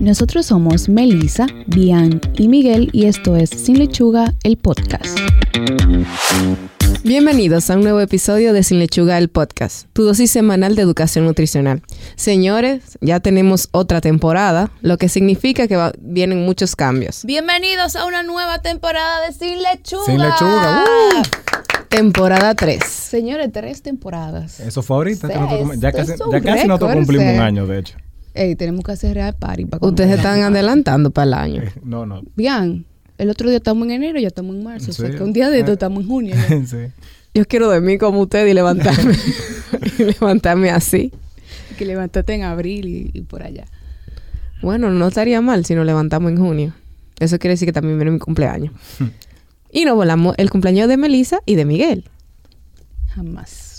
Nosotros somos Melissa, Bian y Miguel y esto es Sin Lechuga, el podcast. Bienvenidos a un nuevo episodio de Sin Lechuga, el podcast, tu dosis semanal de educación nutricional. Señores, ya tenemos otra temporada, lo que significa que va- vienen muchos cambios. Bienvenidos a una nueva temporada de Sin Lechuga. Sin lechuga. ¡uh! Temporada 3. Señores, tres temporadas. Eso fue ahorita. que nosotros ya casi, ya casi nosotros cumplimos un año, de hecho. Ey, tenemos que hacer real party para Ustedes están adelantando para el año. No, no. Bien, el otro día estamos en enero, ya estamos en marzo. O sea que un día de esto estamos en junio. sí. Yo quiero dormir como usted y levantarme, y levantarme así. que levantaste en abril y, y por allá. Bueno, no estaría mal si nos levantamos en junio. Eso quiere decir que también viene mi cumpleaños. y nos volamos el cumpleaños de Melissa y de Miguel. Jamás.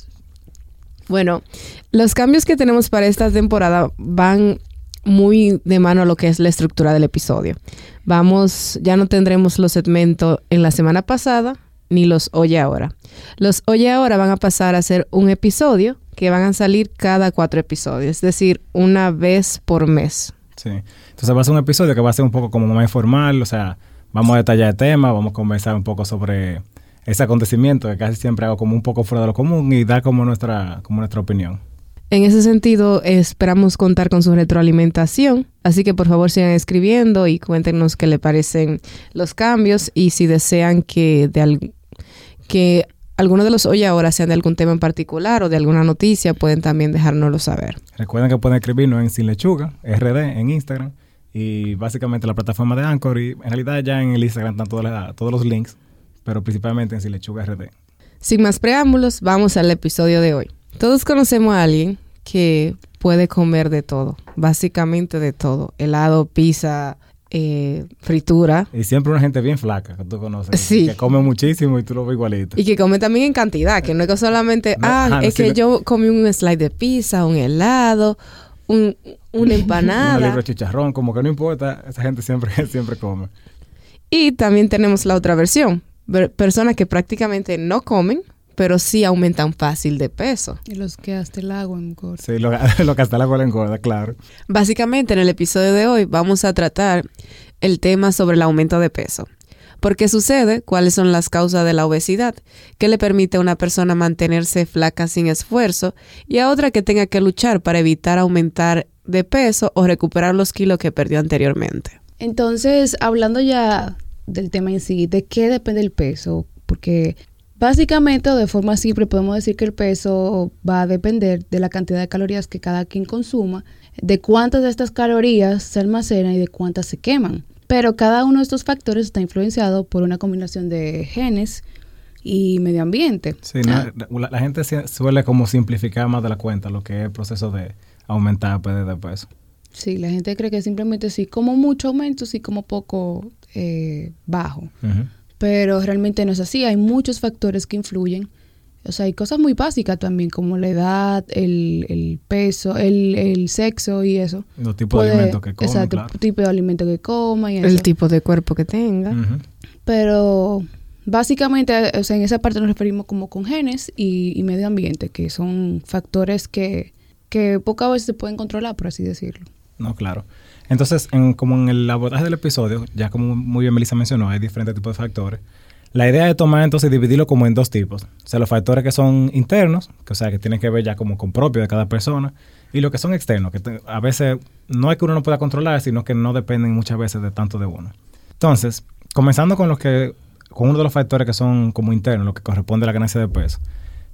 Bueno, los cambios que tenemos para esta temporada van muy de mano a lo que es la estructura del episodio. Vamos, ya no tendremos los segmentos en la semana pasada ni los Oye Ahora. Los Oye Ahora van a pasar a ser un episodio que van a salir cada cuatro episodios, es decir, una vez por mes. Sí. Entonces va a ser un episodio que va a ser un poco como más informal, o sea, vamos a detallar el tema, vamos a conversar un poco sobre ese acontecimiento que casi siempre hago como un poco fuera de lo común y dar como nuestra, como nuestra opinión. En ese sentido, esperamos contar con su retroalimentación, así que por favor sigan escribiendo y cuéntenos qué le parecen los cambios y si desean que, de al- que alguno de los hoy ahora sean de algún tema en particular o de alguna noticia, pueden también dejárnoslo saber. Recuerden que pueden escribirnos en Sin Lechuga, RD, en Instagram y básicamente la plataforma de Anchor y en realidad ya en el Instagram están todas las- todos los links, pero principalmente en Sin Lechuga RD. Sin más preámbulos, vamos al episodio de hoy. Todos conocemos a alguien que puede comer de todo, básicamente de todo, helado, pizza, eh, fritura. Y siempre una gente bien flaca que tú conoces. Sí. Que come muchísimo y tú lo ves igualito. Y que come también en cantidad, que no es que solamente, No, ah, ajá, es que no. yo comí un slide de pizza, un helado, un, una Un libro empanada. de chicharrón, como que no importa, esa gente siempre, siempre come. y también tenemos la otra versión, ver- personas que prácticamente no comen, pero sí aumentan fácil de peso. Y los que hasta el agua en gordo. Sí, lo, lo que hasta la cola engorda, claro. Básicamente en el episodio de hoy vamos a tratar el tema sobre el aumento de peso. ¿Por qué sucede? ¿Cuáles son las causas de la obesidad? ¿Qué le permite a una persona mantenerse flaca sin esfuerzo y a otra que tenga que luchar para evitar aumentar de peso o recuperar los kilos que perdió anteriormente? Entonces, hablando ya del tema en sí, ¿de qué depende el peso? Porque básicamente o de forma simple podemos decir que el peso va a depender de la cantidad de calorías que cada quien consuma, de cuántas de estas calorías se almacenan y de cuántas se queman. Pero cada uno de estos factores está influenciado por una combinación de genes y medio ambiente. Sí, no, la, la gente suele como simplificar más de la cuenta lo que es el proceso de aumentar, perder de peso. Sí, la gente cree que simplemente sí como mucho aumento, sí como poco eh, bajo. Pero realmente no es así, hay muchos factores que influyen. O sea, hay cosas muy básicas también, como la edad, el, el peso, el, el sexo y eso. Los tipos de alimentos que comen, Exacto, claro. tipo de alimento que coma y eso. El tipo de cuerpo que tenga. Pero básicamente, o sea, en esa parte nos referimos como con genes y, y medio ambiente, que son factores que, que pocas veces se pueden controlar, por así decirlo. No, claro. Entonces, en, como en el abordaje del episodio, ya como muy bien Melissa mencionó, hay diferentes tipos de factores. La idea es tomar entonces dividirlo como en dos tipos. O sea, los factores que son internos, que o sea, que tienen que ver ya como con propio de cada persona, y los que son externos, que a veces no es que uno no pueda controlar, sino que no dependen muchas veces de tanto de uno. Entonces, comenzando con los que, con uno de los factores que son como internos, lo que corresponde a la ganancia de peso.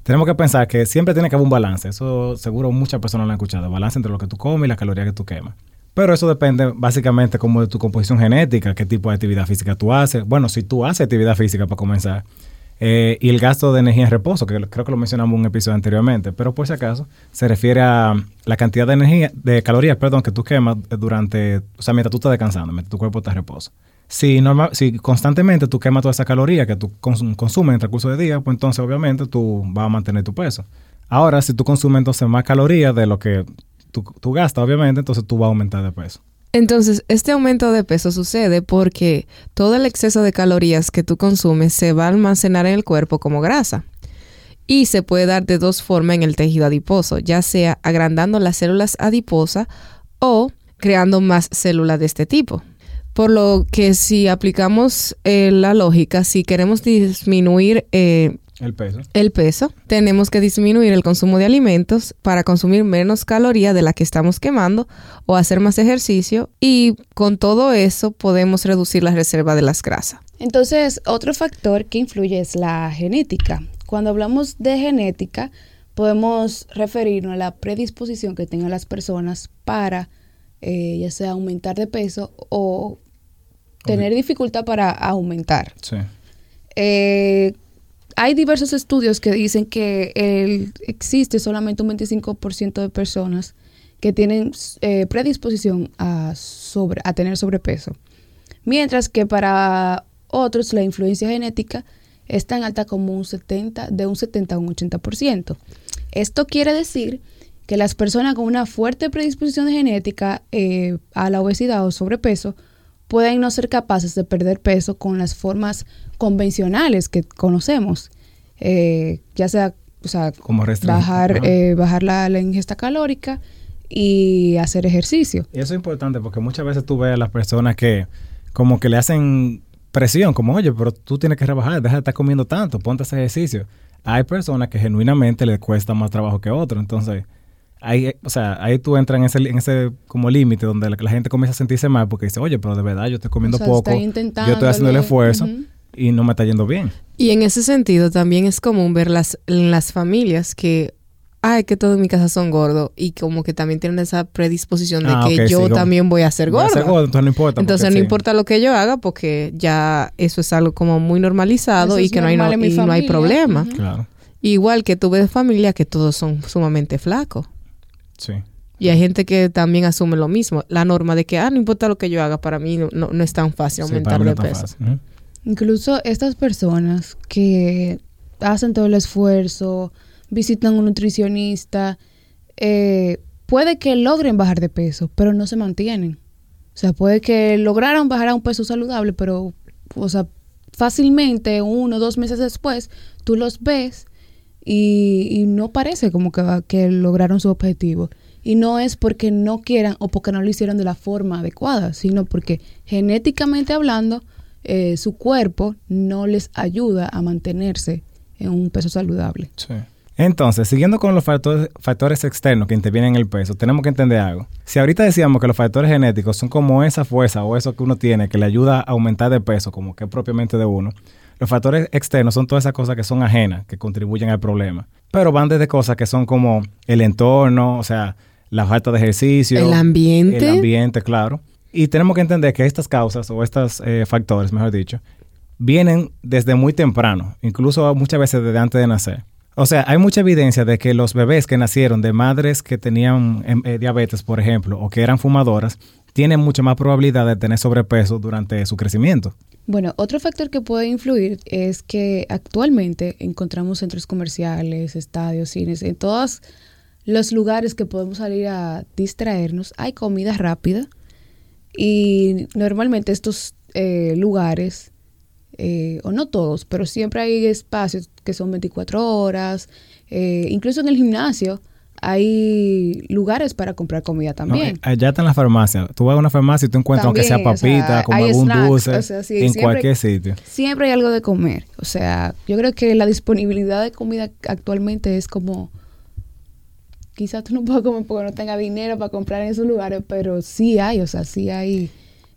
Tenemos que pensar que siempre tiene que haber un balance. Eso seguro muchas personas lo han escuchado. Balance entre lo que tú comes y la caloría que tú quemas. Pero eso depende básicamente como de tu composición genética, qué tipo de actividad física tú haces. Bueno, si tú haces actividad física para comenzar. eh, y el gasto de energía en reposo, que creo que lo mencionamos en un episodio anteriormente. Pero por si acaso, se refiere a la cantidad de energía, de calorías, perdón, que tú quemas durante, o sea, mientras tú estás descansando, mientras tu cuerpo está en reposo. Si, normal, si constantemente tú quemas toda esa caloría que tú consum- consumes en el transcurso del día, pues entonces obviamente tú vas a mantener tu peso. Ahora, si tú consumes entonces más calorías de lo que tú, tú gastas, obviamente, entonces tú vas a aumentar de peso. Entonces, este aumento de peso sucede porque todo el exceso de calorías que tú consumes se va a almacenar en el cuerpo como grasa. Y se puede dar de dos formas en el tejido adiposo, ya sea agrandando las células adiposas o creando más células de este tipo. Por lo que si aplicamos eh, la lógica, si queremos disminuir eh, El peso. el peso, tenemos que disminuir el consumo de alimentos para consumir menos calorías de la que estamos quemando o hacer más ejercicio y con todo eso podemos reducir la reserva de las grasas. Entonces, otro factor que influye es la genética. Cuando hablamos de genética, podemos referirnos a la predisposición que tengan las personas para eh, ya sea aumentar de peso o tener dificultad para aumentar. Sí. Eh, hay diversos estudios que dicen que el- existe solamente un 25% de personas que tienen eh, predisposición a, sobre, a tener sobrepeso. Mientras que para otros la influencia genética es tan alta como un 70, de un 70 a un 80%. Esto quiere decir que las personas con una fuerte predisposición genética eh, a la obesidad o sobrepeso pueden no ser capaces de perder peso con las formas convencionales que conocemos, Eh, ya sea, o sea Como bajar, eh, bajar la, la ingesta calórica y hacer ejercicio. Y eso es importante porque muchas veces tú ves a las personas que como que le hacen presión, como, oye, pero tú tienes que rebajar, deja de estar comiendo tanto, ponte a hacer ejercicio. Hay personas que genuinamente les cuesta más trabajo que otros, entonces, ahí, o sea, ahí tú entras en ese, en ese como límite donde la, la gente comienza a sentirse mal porque dice, oye, pero de verdad yo estoy comiendo O sea, poco, yo estoy haciendo el esfuerzo y no me está yendo bien. Y en ese sentido también es común ver las, en las familias que, ay, que todos en mi casa son gordos y como que también tienen esa predisposición de Ah, que yo sí, también voy a ser Voy a gorda. ser gordo, entonces no importa. Entonces no sí. importa lo que yo haga porque ya eso es algo como muy normalizado Eso y es que no hay, no, y hay problema. Claro, Igual que tú ves familia que todos son sumamente flacos. Sí. Y hay gente que también asume lo mismo. La norma de que, ah, no importa lo que yo haga, para mí no, no- no es tan fácil aumentar de peso. fácil. Ujú. Incluso estas personas que hacen todo el esfuerzo, visitan un nutricionista, eh, puede que logren bajar de peso, pero no se mantienen. O sea, puede que lograron bajar a un peso saludable, pero, o sea, fácilmente uno o dos meses después, tú los ves y, y no parece como que, que lograron su objetivo. Y no es porque no quieran o porque no lo hicieron de la forma adecuada, sino porque genéticamente hablando, eh, su cuerpo no les ayuda a mantenerse en un peso saludable. Sí. Entonces, siguiendo con los factores, factores externos que intervienen en el peso, tenemos que entender algo. Si ahorita decíamos que los factores genéticos son como esa fuerza o eso que uno tiene que le ayuda a aumentar de peso, como que es propiamente de uno, los factores externos son todas esas cosas que son ajenas, que contribuyen al problema. Pero van desde cosas que son como el entorno, o sea, la falta de ejercicio. El ambiente. El ambiente, claro. Y tenemos que entender que estas causas o estos eh, factores, mejor dicho, vienen desde muy temprano, incluso muchas veces desde antes de nacer. O sea, hay mucha evidencia de que los bebés que nacieron de madres que tenían em, eh, diabetes, por ejemplo, o que eran fumadoras, tienen mucha más probabilidad de tener sobrepeso durante su crecimiento. Bueno, otro factor que puede influir es que actualmente encontramos centros comerciales, estadios, cines, en todos los lugares que podemos salir a distraernos, hay comida rápida y normalmente estos eh, lugares, eh, o no todos, pero siempre hay espacios que son 24 horas, eh, incluso en el gimnasio hay lugares para comprar comida No, también. eh, allá está en la farmacia. Tú vas a una farmacia y tú encuentras aunque sea También, o sea, papita, como algún snacks, dulce, o sea, sí, en siempre- cualquier sitio. Siempre hay algo de comer. O sea, yo creo que la disponibilidad de comida actualmente es como... Quizás tú no puedas comer porque no tengas dinero para comprar en esos lugares, pero sí hay, o sea, sí hay...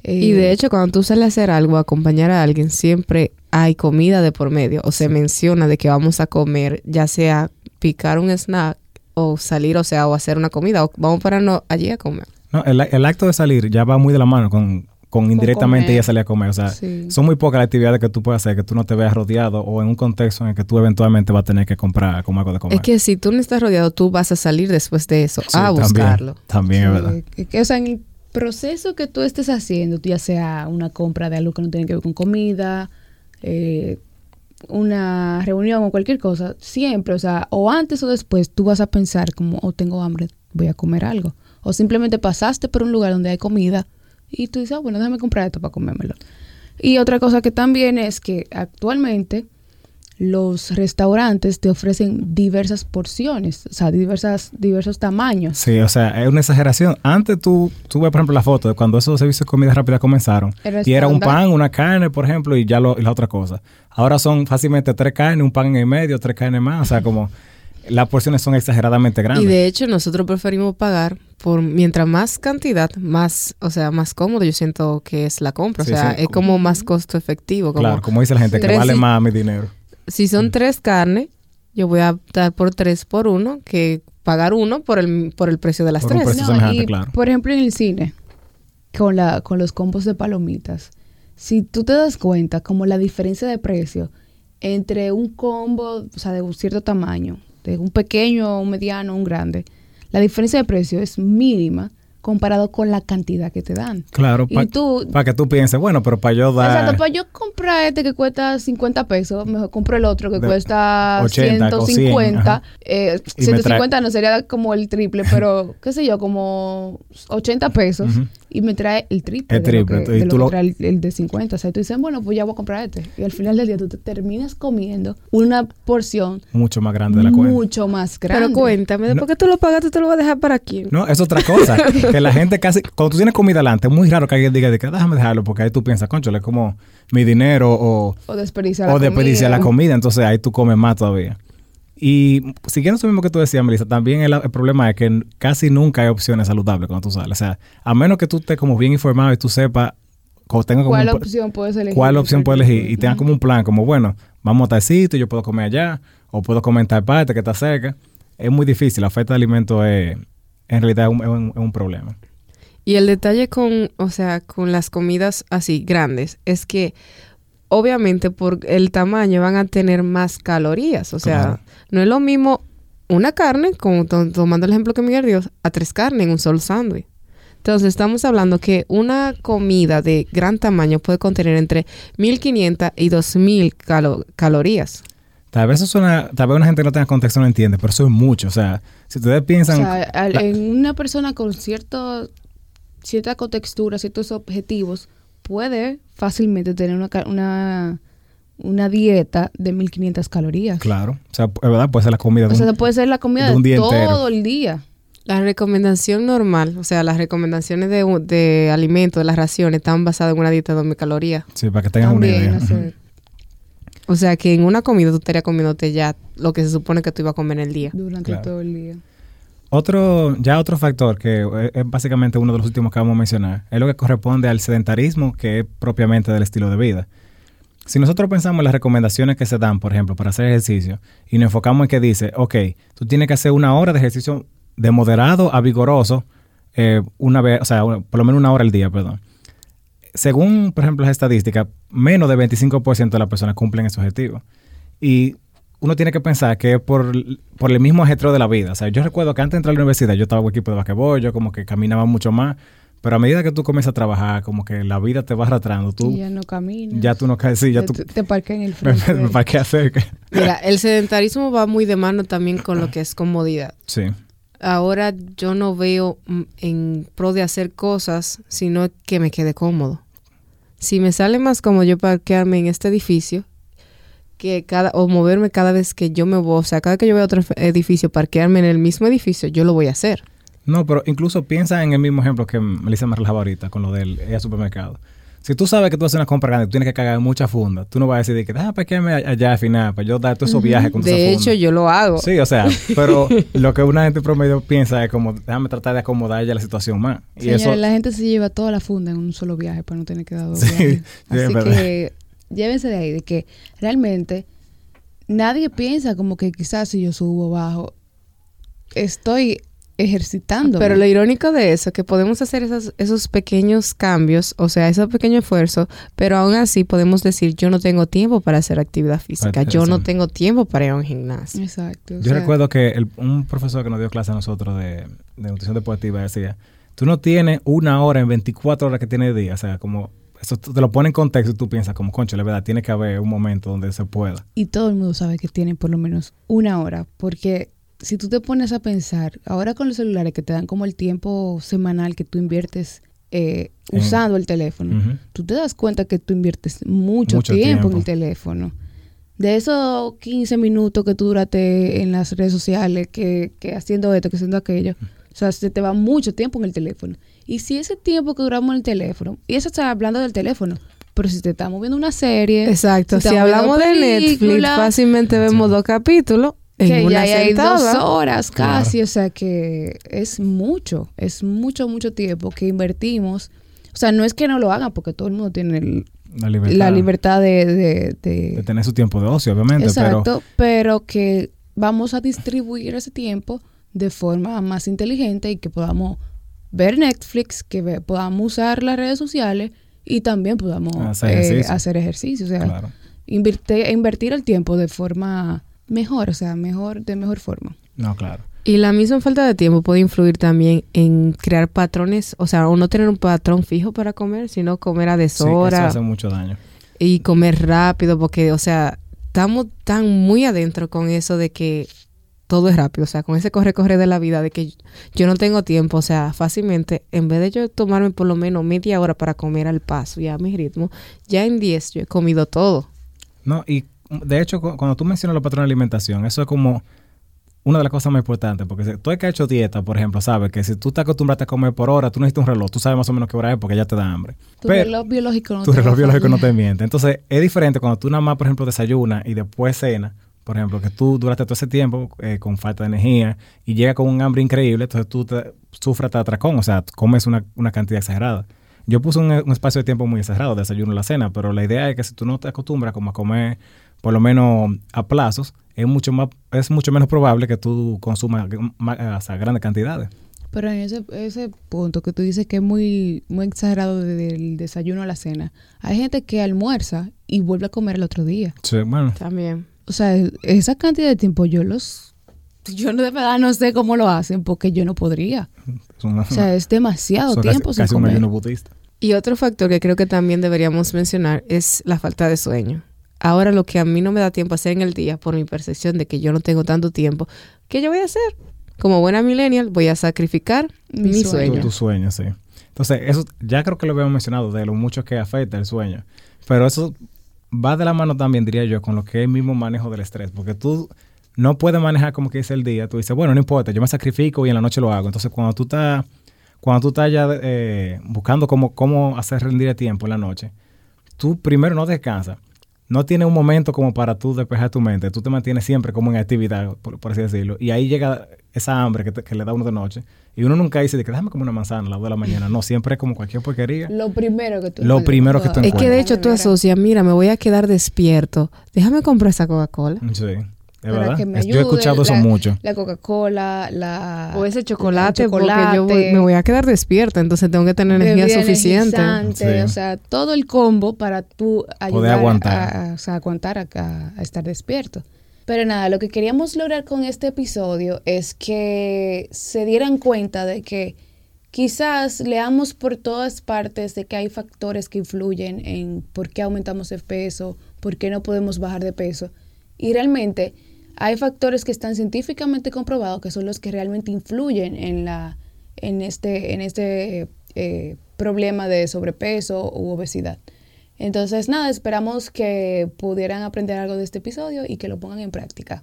eh, Y de hecho, cuando tú sales a hacer algo, a acompañar a alguien, siempre hay comida de por medio. O se menciona de que vamos a comer, ya sea picar un snack o salir, o sea, o hacer una comida, o vamos para no allí a comer. No, el, el acto de salir ya va muy de la mano con, con indirectamente comer. ya salir a comer. O sea, Sí. son muy pocas las actividades que tú puedes hacer que tú no te veas rodeado o en un contexto en el que tú eventualmente vas a tener que comprar como algo de comer. Es que si tú no estás rodeado, tú vas a salir después de eso Sí, a también, buscarlo. También, es verdad. que- que- que, o sea, en el proceso que tú estés haciendo, ya sea una compra de algo que no tiene que ver con comida, eh, una reunión o cualquier cosa, siempre, o sea, o antes o después, tú vas a pensar como, oh, tengo hambre, voy a comer algo. O simplemente pasaste por un lugar donde hay comida y tú dices, ah, bueno, déjame comprar esto para comérmelo. Y otra cosa que también es que actualmente los restaurantes te ofrecen diversas porciones, o sea, diversas, diversos tamaños. Sí, o sea, es una exageración. Antes tú, tú ves, por ejemplo, la foto de cuando esos servicios de comida rápida comenzaron. Era y era un pan, una carne, por ejemplo, y ya lo, y la otra cosa. Ahora son fácilmente tres carnes, un pan en el medio, tres carnes más. O sea, como las porciones son exageradamente grandes. Y de hecho, nosotros preferimos pagar por mientras más cantidad, más, o sea, más cómodo yo siento que es la compra. Sí, o sea, sí. es como más costo efectivo. Como claro, como dice la gente, que vale y- más mi dinero. Si son tres carnes, yo voy a optar por tres por uno que pagar uno por el, por el precio de las Por un tres. precio. semejante, y, claro. Por ejemplo, en el cine, con, la, con los combos de palomitas, si tú te das cuenta como la diferencia de precio entre un combo, o sea, de un cierto tamaño, de un pequeño, un mediano, un grande, la diferencia de precio es mínima comparado con la cantidad que te dan. Claro, Y para tú, que tú pienses, bueno, pero para yo dar... Exacto, para yo comprar este que cuesta 50 pesos, mejor compro el otro que cuesta 80 o 100, 150. ajá. eh, Y me trae- 150 no sería como el triple, pero qué sé yo, como 80 pesos. Y me trae el triple. El de lo triple, que- y de lo tú que lo- trae el, el de 50. O sea, tú dices, bueno, pues ya voy a comprar este. Y al final del día tú te terminas comiendo una porción Mucho más grande de la cuenta. mucho más grande. Pero cuéntame, No. ¿por qué tú lo pagaste? ¿Te lo vas a dejar para quién? No, es otra cosa. que la gente casi, cuando tú tienes comida delante, es muy raro que alguien diga, de que déjame dejarlo, porque ahí tú piensas, concho, es como mi dinero o, O desperdiciar la o desperdiciar comida. la comida, entonces ahí tú comes más todavía. Y siguiendo eso mismo que tú decías, Melissa, también el, el problema es que casi nunca hay opciones saludables cuando tú sales. O sea, a menos que tú estés como bien informado y tú sepas, o tengas como ¿Cuál opción puedes elegir? cuál opción puedes elegir y tengas Ujú. como un plan, como bueno, vamos a tal sitio, yo puedo comer allá, o puedo comer en tal parte que está cerca. Es muy difícil, la oferta de alimentos es, en realidad es un, es un- es un problema. Y el detalle con, o sea, con las comidas así grandes es que obviamente por el tamaño van a tener más calorías. O sea, Claro. no es lo mismo una carne, como to- tomando el ejemplo que Miguel dio, a tres carnes en un solo sándwich. Entonces estamos hablando que una comida de gran tamaño puede contener entre 1500 y 2000 calo- calorías. Tal vez eso suena, tal vez una gente que no tenga contexto no entiende, pero eso es mucho. O sea, si ustedes O piensan, sea, al- la- en una persona con cierto, cierta contextura, ciertos objetivos, puede fácilmente tener una, una, una dieta de 1500 calorías. claro, o sea, es verdad, puede ser la comida de O sea, un- puede ser la comida de de, un día todo entero. el día. La recomendación normal, o sea, las recomendaciones de, de alimentos, de las raciones, están basadas en una dieta de 2000 calorías. Sí, para que tengan una También, idea. o sea, Ujú. O sea, que en una comida tú estarías comiéndote ya lo que se supone que tú ibas a comer en el día. durante Claro. todo el día. Otro, ya otro factor que es, es básicamente uno de los últimos que vamos a mencionar, es lo que corresponde al sedentarismo, que es propiamente del estilo de vida. Si nosotros pensamos en las recomendaciones que se dan, por ejemplo, para hacer ejercicio, y nos enfocamos en que dice, ok, tú tienes que hacer una hora de ejercicio de moderado a vigoroso, eh, una vez, o sea, por lo menos una hora al día, perdón. Según, por ejemplo, las estadísticas, menos de 25% de las personas cumplen ese objetivo. Y uno tiene que pensar que es por, por el mismo ajetreo de la vida. O sea, yo recuerdo que antes de entrar a la universidad yo estaba en equipo de basquetbol, yo como que caminaba mucho más, pero a medida que tú comienzas a trabajar, como que la vida te va arrastrando, tú Y ya no caminas. ya tú no caes, sí, ya Te- tú te, te parqueas en el frente. me parqué cerca. Mira, el sedentarismo va muy de mano también con lo que es comodidad. Sí, Ahora yo no veo mm, en pro de hacer cosas, sino que me quede cómodo. Si me sale más cómodo yo parquearme en este edificio, que cada, o moverme cada vez que yo me voy, o sea, cada vez que yo veo otro edificio, parquearme en el mismo edificio, yo lo voy a hacer. No, pero incluso piensa en el mismo ejemplo que Melissa me relajaba ahorita con lo del supermercado. Si tú sabes que tú haces una compra grande, tú tienes que cargar mucha funda. Tú no vas a decir de que, ah, para quedarme allá al final, para yo dar todos esos viajes con De esa hecho, funda". yo lo hago. Sí, o sea, pero lo que una gente promedio piensa es como, déjame tratar de acomodar ya la situación más. Y Señores, eso, la gente se lleva toda la funda en un solo viaje para no tener que dar dos Sí, viajes. sí, es Así verdad. que llévense de ahí, de que realmente nadie piensa como que quizás si yo subo o bajo, estoy ejercitando. Pero lo irónico de eso es que podemos hacer esas- esos pequeños cambios, o sea, ese pequeño esfuerzo, pero aún así podemos decir, yo no tengo tiempo para hacer actividad física, Para- yo no tengo tiempo para ir a un gimnasio. Exacto. yo sea, recuerdo que el- un profesor que nos dio clase a nosotros de, de nutrición deportiva decía, tú no tienes una hora en 24 horas que tiene el día. O sea, como, eso te lo pone en contexto y tú piensas como, concho, la verdad, tiene que haber un momento donde se pueda. Y todo el mundo sabe que tiene por lo menos una hora, porque si tú te pones a pensar, ahora con los celulares que te dan como el tiempo semanal que tú inviertes eh, En- usando el teléfono, Ujú. tú te das cuenta que tú inviertes mucho, Mucho tiempo, en el teléfono. de esos 15 minutos que tú duraste en las redes sociales, que, que haciendo esto, que haciendo aquello, o sea, se te va mucho tiempo en el teléfono. Y si ese tiempo que duramos en el teléfono, y eso está hablando del teléfono, pero si te estamos viendo una serie. Exacto. Si, hablamos de Netflix, fácilmente vemos dos capítulos en que una ya hay dos horas casi, o sea que es mucho, es mucho, mucho tiempo que invertimos. O sea, no es que no lo hagan, porque todo el mundo tiene el- La libertad. la libertad de, de- de- De tener su tiempo de ocio, obviamente. Exacto, pero, que vamos a distribuir ese tiempo de forma más inteligente y que podamos ver Netflix, que ve- podamos usar las redes sociales y también podamos Hacer eh, ejercicio. hacer ejercicio. O sea, Pero, claro. invirte- invertir el tiempo de forma mejor, o sea, mejor, de mejor forma. No, claro. Y la misma falta de tiempo puede influir también en crear patrones, o sea, o no tener un patrón fijo para comer, sino comer a Sí, eso deshora hace mucho daño. y comer rápido, porque, o sea, estamos tan muy adentro con eso de que todo es rápido, o sea, con ese corre-corre de la vida, de que yo no tengo tiempo, o sea, fácilmente, en vez de yo tomarme por lo menos media hora para comer al paso y a mi ritmo, ya en 10 yo he comido todo. No, y de hecho, cu- cuando tú mencionas los patrones de alimentación, eso es como una de las cosas más importantes, porque si tú que has hecho dieta, por ejemplo, sabes que si tú te acostumbraste a comer por hora, tú necesitas un reloj, tú sabes más o menos qué hora es porque ya te da hambre. Tu Pero- reloj biológico no tu te reloj biológico no te miente. Entonces, es diferente cuando tú nada más, por ejemplo, desayunas y después cena, por ejemplo, que tú duraste todo ese tiempo eh, con falta de energía y llega con un hambre increíble, entonces tú te, sufres de atracón, o sea, comes una, una cantidad exagerada. Yo puse un, un espacio de tiempo muy exagerado, desayuno y la cena, pero la idea es que si tú no te acostumbras como a comer por lo menos a plazos, es mucho más es mucho menos probable que tú consumas ma- o sea, grandes cantidades. Pero en ese, ese punto que tú dices que es muy, muy exagerado de- del desayuno a la cena, hay gente que almuerza y vuelve a comer el otro día. Sí, bueno, También. O sea, esa cantidad de tiempo yo los... Yo no, de verdad no sé cómo lo hacen porque yo no podría. una- O sea, es demasiado son tiempo casi, sin casi comer. budista. Y otro factor que creo que también deberíamos mencionar es la falta de sueño. Ahora lo que a mí no me da tiempo a hacer en el día por mi percepción de que yo no tengo tanto tiempo, ¿qué yo voy a hacer? Como buena millennial voy a sacrificar Mi mi, sueño. sueño. Tu, tu sueño, sí. Entonces, eso ya creo que lo habíamos mencionado de lo mucho que afecta el sueño. Pero eso va de la mano también, diría yo, con lo que es el mismo manejo del estrés. Porque tú no puedes manejar como que dice el día. Tú dices, bueno, no importa, yo me sacrifico y en la noche lo hago. Entonces, cuando tú estás, cuando tú estás ya eh, buscando cómo, cómo hacer rendir el tiempo en la noche, tú primero no descansas. No tienes un momento como para tú despejar tu mente. Tú te mantienes siempre como en actividad, por, por así decirlo. Y ahí llega esa hambre que, te- que le da uno de noche. Y uno nunca dice de que déjame comer una manzana a las 2 de la mañana. No, siempre es como cualquier porquería. Lo primero que tú... Lo primero que tú Es que de hecho tú asocias, mira, me voy a quedar despierto. Déjame comprar esa Coca-Cola. Sí, Para verdad. que me Es- yo he ayude, escuchado eso la- mucho. La Coca-Cola, la... O ese el chocolate, porque yo voy- me voy a quedar despierta, entonces tengo que tener energía suficiente. Sí. O sea, todo el combo para tú ayudar aguantar. A, a- o sea, aguantar a, a- a estar despierto. Pero nada, lo que queríamos lograr con este episodio es que se dieran cuenta de que quizás leamos por todas partes de que hay factores que influyen en por qué aumentamos el peso, por qué no podemos bajar de peso. Y realmente hay factores que están científicamente comprobados que son los que realmente influyen en la en este en este eh, problema de sobrepeso u obesidad. Entonces, nada, esperamos que pudieran aprender algo de este episodio y que lo pongan en práctica.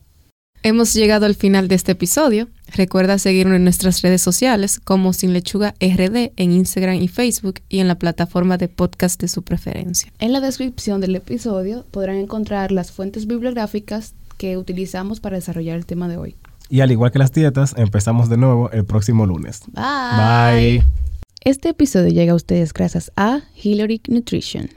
Hemos llegado al final de este episodio. Recuerda seguirnos en nuestras redes sociales como Sin Lechuga RD en Instagram y Facebook y en la plataforma de podcast de su preferencia. En la descripción del episodio podrán encontrar las fuentes bibliográficas que utilizamos para desarrollar el tema de hoy. Y al igual que las dietas, empezamos de nuevo el próximo lunes. Bye. Bye. Este episodio llega a ustedes gracias a Hillary Nutrition.